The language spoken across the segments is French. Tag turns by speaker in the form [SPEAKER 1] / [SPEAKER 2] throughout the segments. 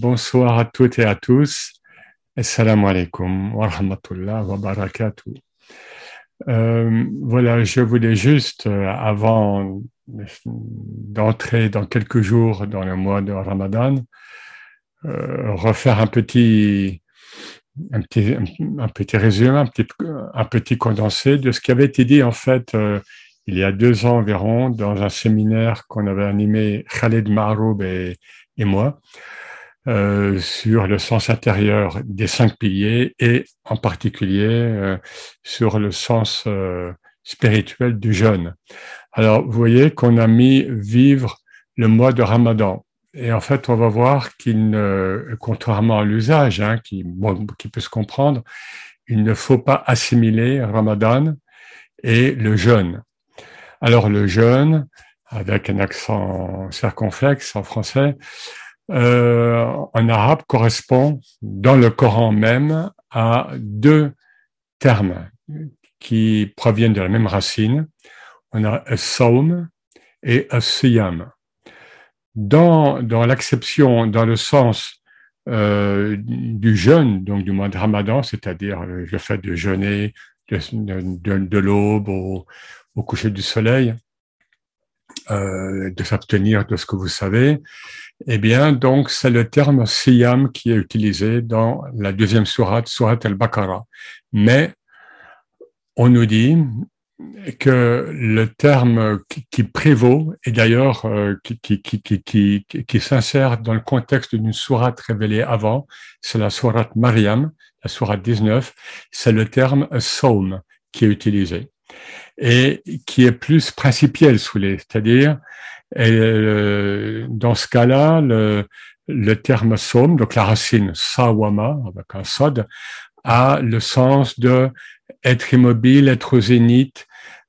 [SPEAKER 1] Bonsoir à toutes et à tous. Assalamu alaikum wa rahmatullah wa. Euh, voilà, je voulais juste, euh, avant d'entrer dans quelques jours dans le mois de Ramadan, euh, refaire un petit, un petit, résumé, un petit, condensé de ce qui avait été dit en fait il y a deux ans environ dans un séminaire qu'on avait animé Khaled Maroub et moi. Euh, sur le sens intérieur des cinq piliers et en particulier euh, sur le sens euh, spirituel du jeûne. Alors, vous voyez qu'on a mis vivre le mois de Ramadan. Et en fait, on va voir qu'il ne, contrairement à l'usage, hein, qui, bon, qui peut se comprendre, il ne faut pas assimiler Ramadan et le jeûne. Alors, le jeûne, avec un accent circonflexe en français, euh, en arabe correspond dans le Coran même à deux termes qui proviennent de la même racine. On a as-sawm et as-siyam. Dans, dans l'acception, dans le sens euh, du jeûne, donc du mois de Ramadan, c'est-à-dire le fait de jeûner de, l'aube au, au, coucher du soleil, euh, de s'abstenir de ce que vous savez, eh bien, donc, c'est le terme siyam qui est utilisé dans la deuxième sourate, sourate al-Baqarah. Mais, on nous dit que le terme qui, prévaut, et d'ailleurs euh, qui, qui, qui, qui, s'insère dans le contexte d'une sourate révélée avant, c'est la sourate Mariam, la sourate 19, c'est le terme saum qui est utilisé et qui est plus principiel sous les, c'est-à-dire euh, dans ce cas-là, le, le terme somme, donc la racine sawama, avec un sod, a le sens de être immobile, être au zénith,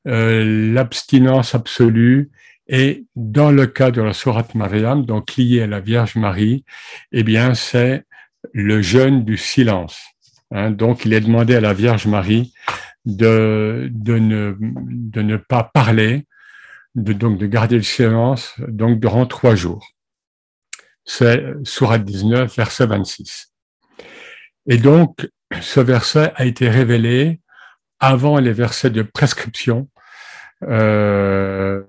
[SPEAKER 1] euh, l'abstinence absolue, et dans le cas de la Sourate Mariam, donc lié à la Vierge Marie, eh bien, c'est le jeûne du silence. Hein. donc, il est demandé à la Vierge Marie de, de, ne, de ne pas parler, de, donc de garder le silence donc durant trois jours. C'est Sourate 19, verset 26. Et donc, ce verset a été révélé avant les versets de prescription euh,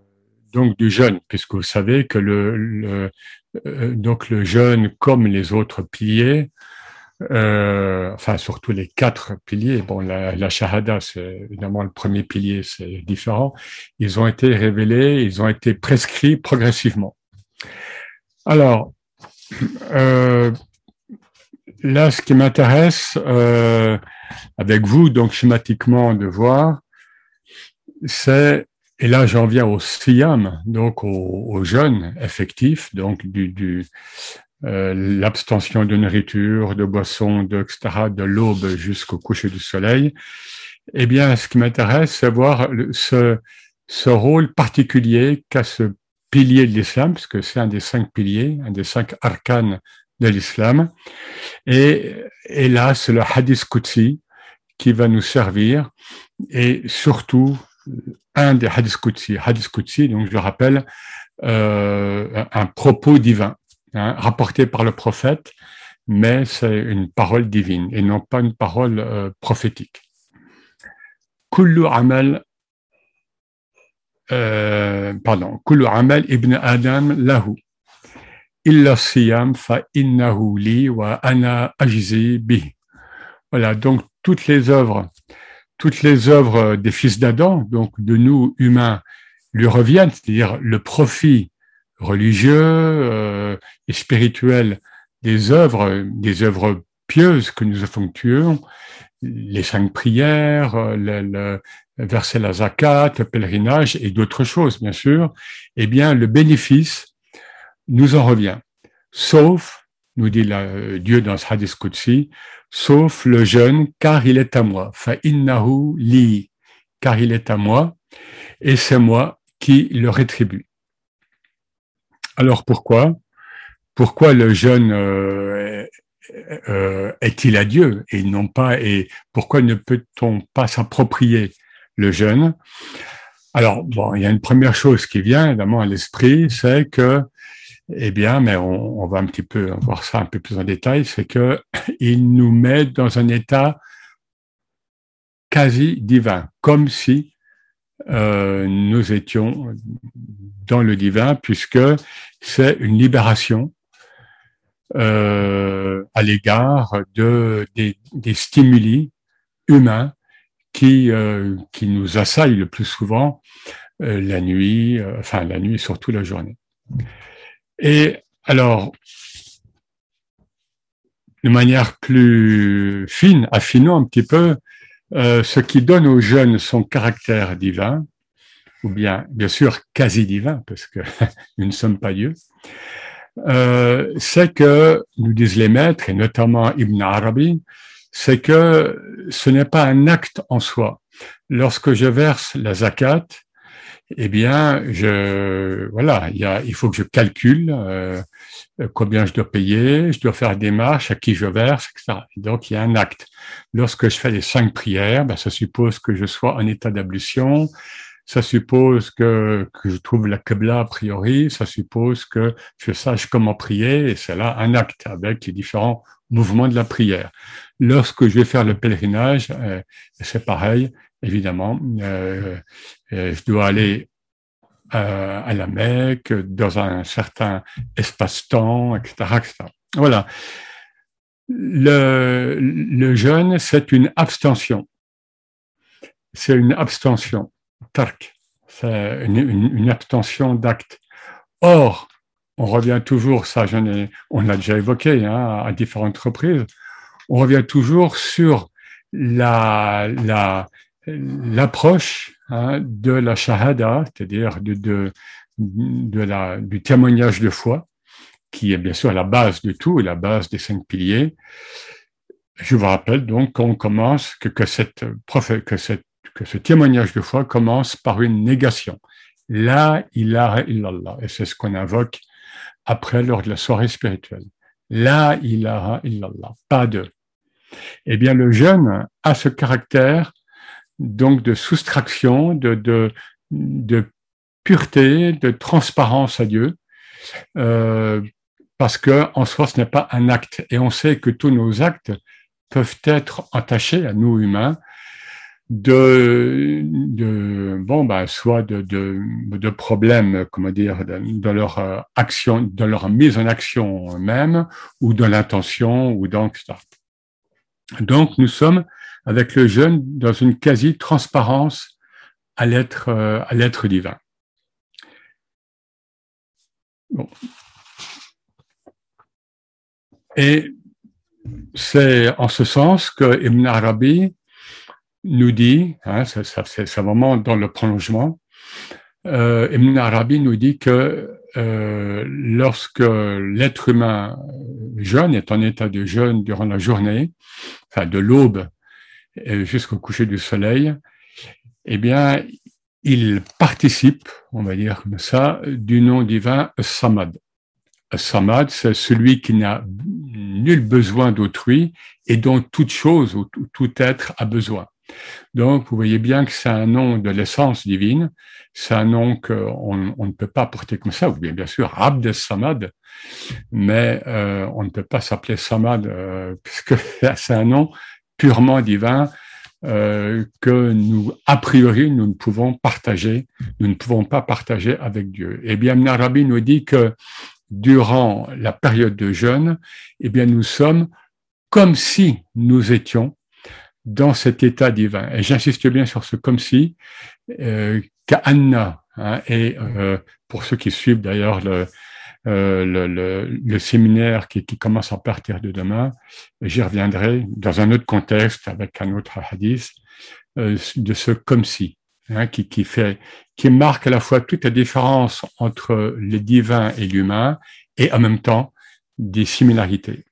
[SPEAKER 1] donc du jeûne, puisque vous savez que le, euh, donc le jeûne, comme les autres piliers, euh, enfin surtout les quatre piliers. Bon, la, la shahada, c'est évidemment le premier pilier, c'est différent. Ils ont été révélés, ils ont été prescrits progressivement. Alors, euh, là, ce qui m'intéresse euh, avec vous, donc schématiquement de voir, c'est et là, j'en viens au siyam, donc au, au jeûne effectif, donc du, du, euh, l'abstention de nourriture, de boissons, de, etc., de l'aube jusqu'au coucher du soleil, eh bien, ce qui m'intéresse, c'est voir ce, ce rôle particulier qu'a ce pilier de l'islam, parce que c'est un des cinq piliers, un des cinq arcanes de l'islam. Et, et là, c'est le hadith Qudsi qui va nous servir, et surtout, un des hadith Qudsi. Hadith Qudsi, donc je le rappelle, euh, un propos divin hein, rapporté par le prophète, mais c'est une parole divine et non pas une parole euh, prophétique. Kullu amal, euh, pardon, kullu amal ibn Adam lahu. Illa siyam fa innahu li wa ana ajzi bih. Voilà, donc toutes les œuvres, toutes les œuvres des fils d'Adam, donc de nous humains, lui reviennent, c'est-à-dire le profit religieux euh, et spirituel des œuvres, des œuvres pieuses que nous effectuons, les cinq prières, le, le verser la zakat, le pèlerinage et d'autres choses, bien sûr, eh bien, le bénéfice nous en revient. Sauf, nous dit la, Dieu dans ce hadith sauf le jeûne, car il est à moi. Fa innahu li, car il est à moi, et c'est moi qui le rétribue. Alors pourquoi? Pourquoi le jeûne euh, euh, est-il à Dieu et non pas et pourquoi ne peut-on pas s'approprier le jeûne Alors bon, il y a une première chose qui vient évidemment à l'esprit, c'est que Eh bien, mais on, va un petit peu voir ça un peu plus en détail, c'est que il nous met dans un état quasi divin, comme si euh, nous étions dans le divin, puisque c'est une libération euh, à l'égard de, des, stimuli humains qui, euh, qui nous assaillent le plus souvent la nuit, enfin la nuit et surtout la journée. Et alors, de manière plus fine, affinons un petit peu euh, ce qui donne au jeûne son caractère divin, ou bien, bien sûr, quasi divin, parce que nous ne sommes pas Dieu, euh, c'est que, nous disent les maîtres, et notamment Ibn Arabi, c'est que ce n'est pas un acte en soi. Lorsque je verse la zakat, eh bien, je, voilà, il, y a, il faut que je calcule euh, combien je dois payer, je dois faire des marches, à qui je verse, etc. donc, il y a un acte. Lorsque je fais les cinq prières, ben, ça suppose que je sois en état d'ablution, ça suppose que, que je trouve la Qibla a priori, ça suppose que je sache comment prier, et c'est là un acte avec les différents mouvements de la prière. Lorsque je vais faire le pèlerinage, euh, c'est pareil, évidemment. Euh, euh, je dois aller à la Mecque dans un certain espace-temps, etc., etc. Voilà. Le, jeûne, c'est une abstention. C'est une abstention tark, c'est une, abstention d'acte. Or, on revient toujours, ça on l'a déjà évoqué hein, à différentes reprises, on revient toujours sur la, la, l'approche hein, de la shahada, c'est-à-dire de, de, la, du témoignage de foi, qui est bien sûr la base de tout, la base des cinq piliers. Je vous rappelle donc qu'on commence que, que cette, que cette que ce témoignage de foi commence par une négation. La ilaha illallah. Et c'est ce qu'on invoque après lors de la soirée spirituelle. La ilaha illallah. Pas de. Eh bien, le jeûne a ce caractère donc de soustraction, de, de, de pureté, de transparence à Dieu, euh, parce que en soi, ce n'est pas un acte. Et on sait que tous nos actes peuvent être entachés à nous humains de, de bon bah soit de, de, de problèmes comment dire dans leur euh, action leur mise en action même ou dans l'intention ou ça donc nous sommes avec le jeune dans une quasi transparence à l'être euh, divin. Et c'est en ce sens que Ibn Arabi nous dit, hein, c'est vraiment dans le prolongement, euh, Ibn Arabi nous dit que euh, lorsque l'être humain jeûne, est en état de jeûne durant la journée, enfin de l'aube jusqu'au coucher du soleil, eh bien, il participe, on va dire comme ça, du nom divin Samad. Samad, c'est celui qui n'a nul besoin d'autrui et dont toute chose ou tout être a besoin. Donc, vous voyez bien que c'est un nom de l'essence divine, c'est un nom qu'on on ne peut pas porter comme ça, ou bien bien sûr Abd Samad, mais euh, on ne peut pas s'appeler Samad euh, puisque c'est un nom purement divin euh, que nous, a priori, nous ne pouvons partager, nous ne pouvons pas partager avec Dieu. Eh bien, Narabi nous dit que durant la période de jeûne, eh bien, nous sommes comme si nous étions dans cet état divin. Et j'insiste bien sur ce comme si, euh, hein, et euh, pour ceux qui suivent d'ailleurs le, euh, le, le, le, séminaire qui, qui, commence à partir de demain, j'y reviendrai dans un autre contexte avec un autre hadith, euh, de ce comme si, hein, qui, qui, fait, qui marque à la fois toute la différence entre le divin et l'humain, et en même temps des similarités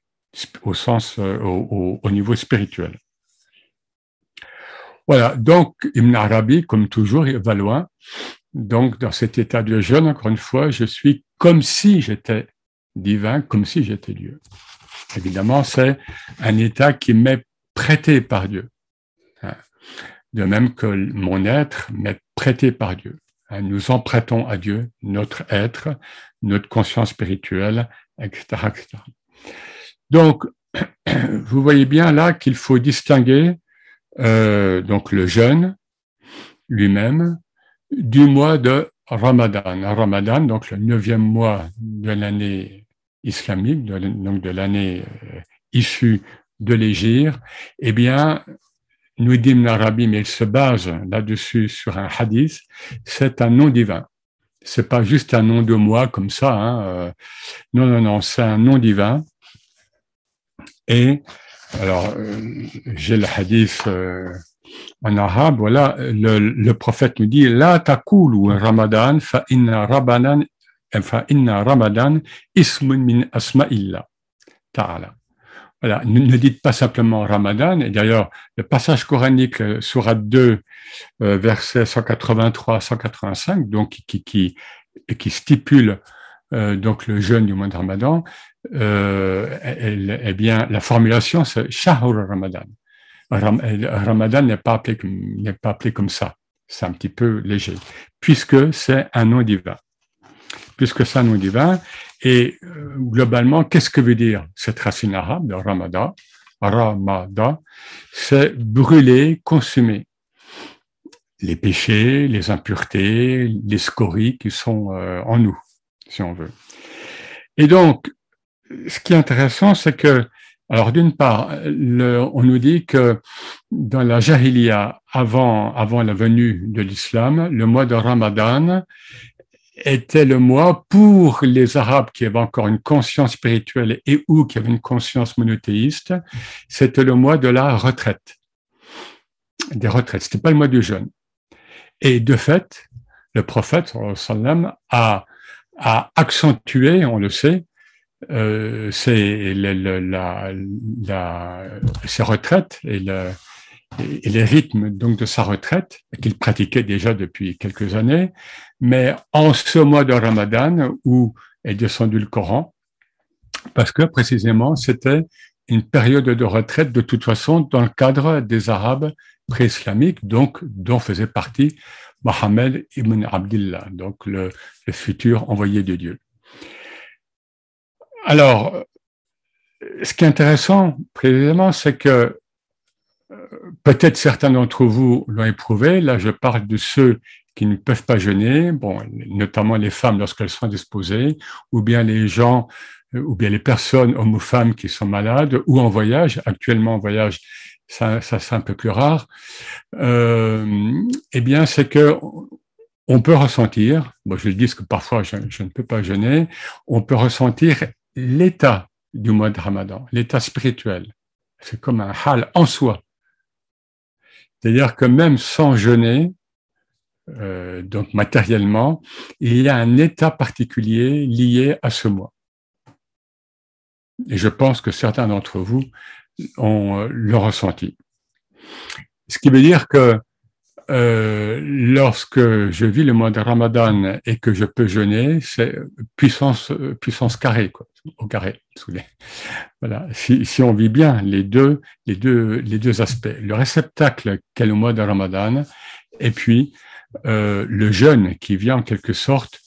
[SPEAKER 1] au sens, euh, au, au niveau spirituel. Voilà, donc Ibn Arabi, comme toujours, il va loin. Donc, dans cet état de jeûne, encore une fois, je suis comme si j'étais divin, comme si j'étais Dieu. Évidemment, c'est un état qui m'est prêté par Dieu. Hein. De même que mon être m'est prêté par Dieu. Hein. Nous en prêtons à Dieu notre être, notre conscience spirituelle, etc. Donc, vous voyez bien là qu'il faut distinguer euh, donc le jeûne lui-même du mois de Ramadan. Ramadan, donc le neuvième mois de l'année islamique, donc de l'année euh, issue de l'Égir, eh bien, nous dit l'Arabie, mais il se base là-dessus sur un hadith, c'est un nom divin. C'est pas juste un nom de moi comme ça. Hein. Euh, non, non, non, c'est un nom divin. Et alors, euh, j'ai le hadith en arabe. Voilà, le, prophète nous dit La takulu Ramadan fa inna Ramadan fa inna Ramadan ismun min asma'illah ta'ala. Voilà, ne, dites pas simplement Ramadan. Et d'ailleurs, le passage coranique, Surat 2, euh, verset 183-185, donc qui stipule euh, donc le jeûne du mois de Ramadan, euh, eh bien, la formulation, c'est Shahur Ramadan. Ramadan n'est pas appelé n'est pas appelé comme ça. C'est un petit peu léger, puisque c'est un nom divin. Puisque c'est un nom divin, et euh, globalement, qu'est-ce que veut dire cette racine arabe de Ramada? Ramada, c'est brûler, consumer les péchés, les impuretés, les scories qui sont euh, en nous, si on veut. Et donc, ce qui est intéressant, c'est que, alors d'une part, on nous dit que dans la Jahiliya, avant, avant la venue de l'islam, le mois de Ramadan était le mois pour les Arabes qui avaient encore une conscience spirituelle et ou qui avaient une conscience monothéiste, c'était le mois de la retraite, des retraites. C'était pas le mois du jeûne. Et de fait, le prophète sallam a, a accentué, on le sait, euh, ses, la, la, ses retraites et le, et les rythmes donc de sa retraite qu'il pratiquait déjà depuis quelques années, mais en ce mois de Ramadan où est descendu le Coran, parce que précisément c'était une période de retraite de toute façon dans le cadre des Arabes pré-islamiques, donc dont faisait partie Mohammed ibn Abdullah, donc le, le futur envoyé de Dieu. Alors, ce qui est intéressant précisément, c'est que peut-être certains d'entre vous l'ont éprouvé. Là, je parle de ceux qui ne peuvent pas jeûner, bon, notamment les femmes lorsqu'elles sont disposées, ou bien les gens, ou bien les personnes, hommes ou femmes, qui sont malades ou en voyage. Actuellement, en voyage, ça, ça c'est un peu plus rare. Euh, eh bien, c'est que on peut ressentir, bon, je dis que parfois je, je ne peux pas jeûner, on peut ressentir l'état du mois de Ramadan, l'état spirituel. C'est comme un hal en soi. C'est-à-dire que même sans jeûner, euh, donc matériellement, il y a un état particulier lié à ce mois. Et je pense que certains d'entre vous ont euh, le ressenti. Ce qui veut dire que euh, lorsque je vis le mois de Ramadan et que je peux jeûner, c'est puissance puissance carrée quoi, au carré. Voilà. Si, si, on vit bien les deux les deux les deux aspects, le réceptacle qu'est le mois de Ramadan, et puis euh, le jeûne qui vient en quelque sorte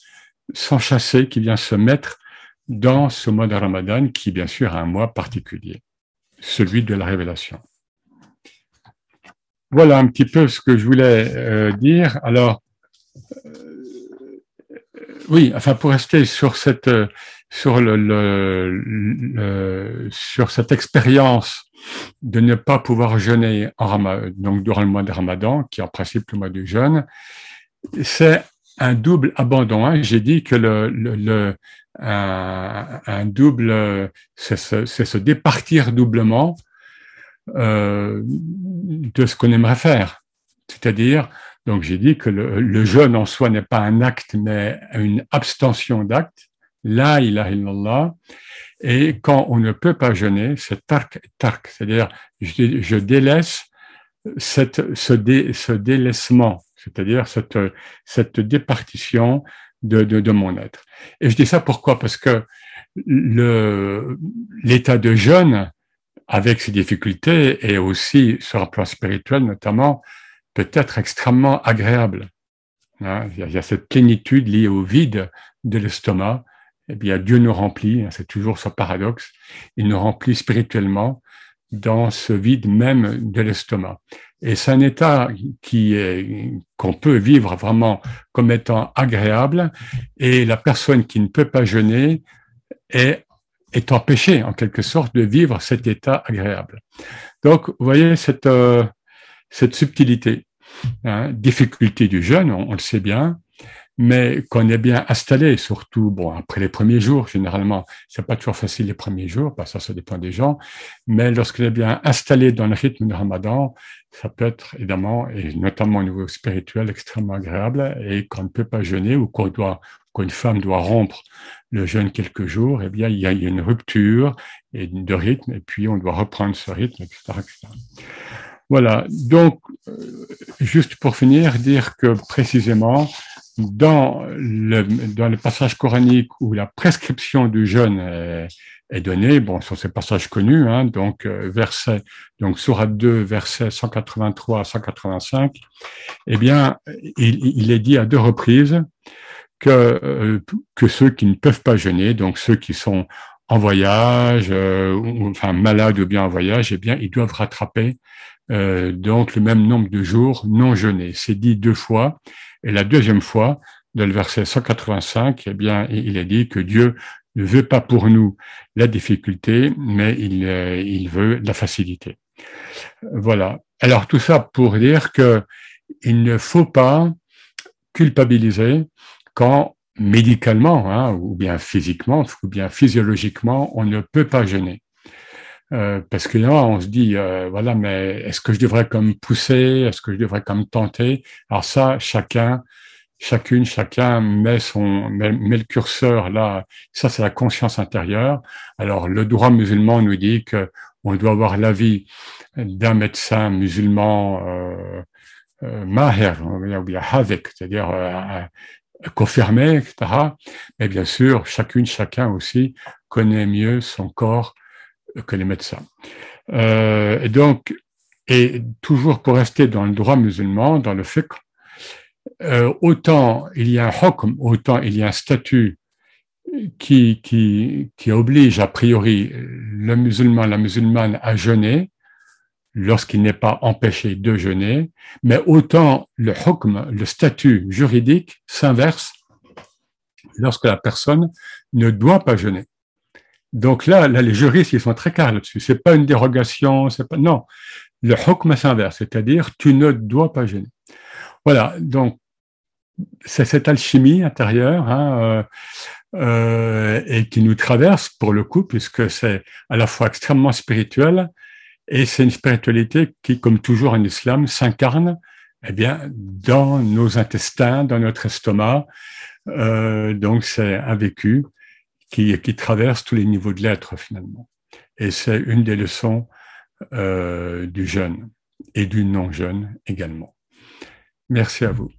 [SPEAKER 1] s'enchasser, qui vient se mettre dans ce mois de Ramadan, qui bien sûr a un mois particulier, celui de la révélation. Voilà un petit peu ce que je voulais euh, dire. Alors, euh, oui, enfin pour rester sur cette sur le, le, sur cette expérience de ne pas pouvoir jeûner en donc durant le mois de Ramadan, qui est en principe le mois du jeûne, c'est un double abandon. Hein. J'ai dit que le, le un, un, double, c'est se, se, départir doublement euh, de ce qu'on aimerait faire. C'est-à-dire, donc j'ai dit que le, jeûne en soi n'est pas un acte, mais une abstention d'acte. La ilaha illallah. Et quand on ne peut pas jeûner, c'est tark, tark. C'est-à-dire, je, délaisse cette, ce, dé, ce délaissement, c'est-à-dire cette, cette départition de, de, de mon être. Et je dis ça pourquoi? Parce que l'état de jeûne, avec ses difficultés et aussi sur un plan spirituel notamment, peut être extrêmement agréable. Hein, il y a cette plénitude liée au vide de l'estomac eh bien, Dieu nous remplit, hein, c'est toujours ce paradoxe, il nous remplit spirituellement dans ce vide même de l'estomac. Et c'est un état qui est, qu'on peut vivre vraiment comme étant agréable, et la personne qui ne peut pas jeûner est, est empêchée, en quelque sorte, de vivre cet état agréable. Donc, vous voyez cette, euh, cette subtilité, hein, difficulté du jeûne, on, le sait bien, mais qu'on est bien installé, surtout bon après les premiers jours, généralement, c'est pas toujours facile les premiers jours, parce que ça, ça dépend des gens, mais lorsqu'on est bien installé dans le rythme du Ramadan, ça peut être évidemment, et notamment au niveau spirituel, extrêmement agréable, et qu'on ne peut pas jeûner ou qu'on doit, qu'une femme doit rompre le jeûne quelques jours, eh bien, il y a une rupture de rythme, et puis on doit reprendre ce rythme, etc., etc. Voilà. Donc, euh, juste pour finir, dire que précisément, dans le, dans le passage coranique où la prescription du jeûne est, est donnée, bon, sur ces passages connus, hein, donc euh, verset, donc Surat 2, versets 183 à 185, eh bien, il, il est dit à deux reprises que, euh, que ceux qui ne peuvent pas jeûner, donc ceux qui sont en voyage, euh, enfin malades ou bien en voyage, eh bien, ils doivent rattraper euh, donc le même nombre de jours non jeûnés. C'est dit deux fois. Et la deuxième fois, dans le verset 185, eh bien, il est dit que Dieu ne veut pas pour nous la difficulté, mais il, euh, il veut la facilité. Voilà. Alors tout ça pour dire que il ne faut pas culpabiliser quand médicalement, hein, ou bien physiquement, ou bien physiologiquement, on ne peut pas jeûner. Euh, parce que là, on se dit, euh, voilà, mais est-ce que je devrais comme pousser? Est-ce que je devrais comme tenter? Alors ça, chacun, chacune, chacun met son met, le curseur là. Ça, c'est la conscience intérieure. Alors, le droit musulman nous dit que on doit avoir l'avis d'un médecin musulman euh, maher, c'est-à-dire confirmé, etc. Mais bien sûr, chacune, chacun aussi connaît mieux son corps que les médecins. Euh, et donc, et toujours pour rester dans le droit musulman, dans le fiqh, euh, autant il y a un autant il y a un statut qui, qui, qui oblige a priori le musulman, la musulmane à jeûner lorsqu'il n'est pas empêché de jeûner, mais autant le hukm, le statut juridique s'inverse lorsque la personne ne doit pas jeûner. Donc là, là, les juristes, ils sont très clairs là-dessus. C'est pas une dérogation, c'est pas, non. Le hukm s'inverse, c'est-à-dire, tu ne dois pas gêner. Voilà. Donc, c'est cette alchimie intérieure, hein, euh, euh, et qui nous traverse pour le coup, puisque c'est à la fois extrêmement spirituel, et c'est une spiritualité qui, comme toujours en islam, s'incarne, eh bien, dans nos intestins, dans notre estomac. Euh, donc, c'est un vécu qui, qui traverse tous les niveaux de l'être finalement. Et c'est une des leçons euh, du jeune et du non-jeune également. Merci à vous.